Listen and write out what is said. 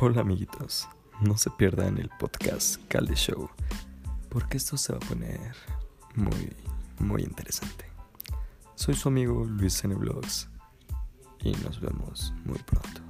Hola amiguitos, no se pierdan el podcast Calde Show, porque esto se va a poner muy, muy interesante. Soy su amigo Luis N. Vlogs y nos vemos muy pronto.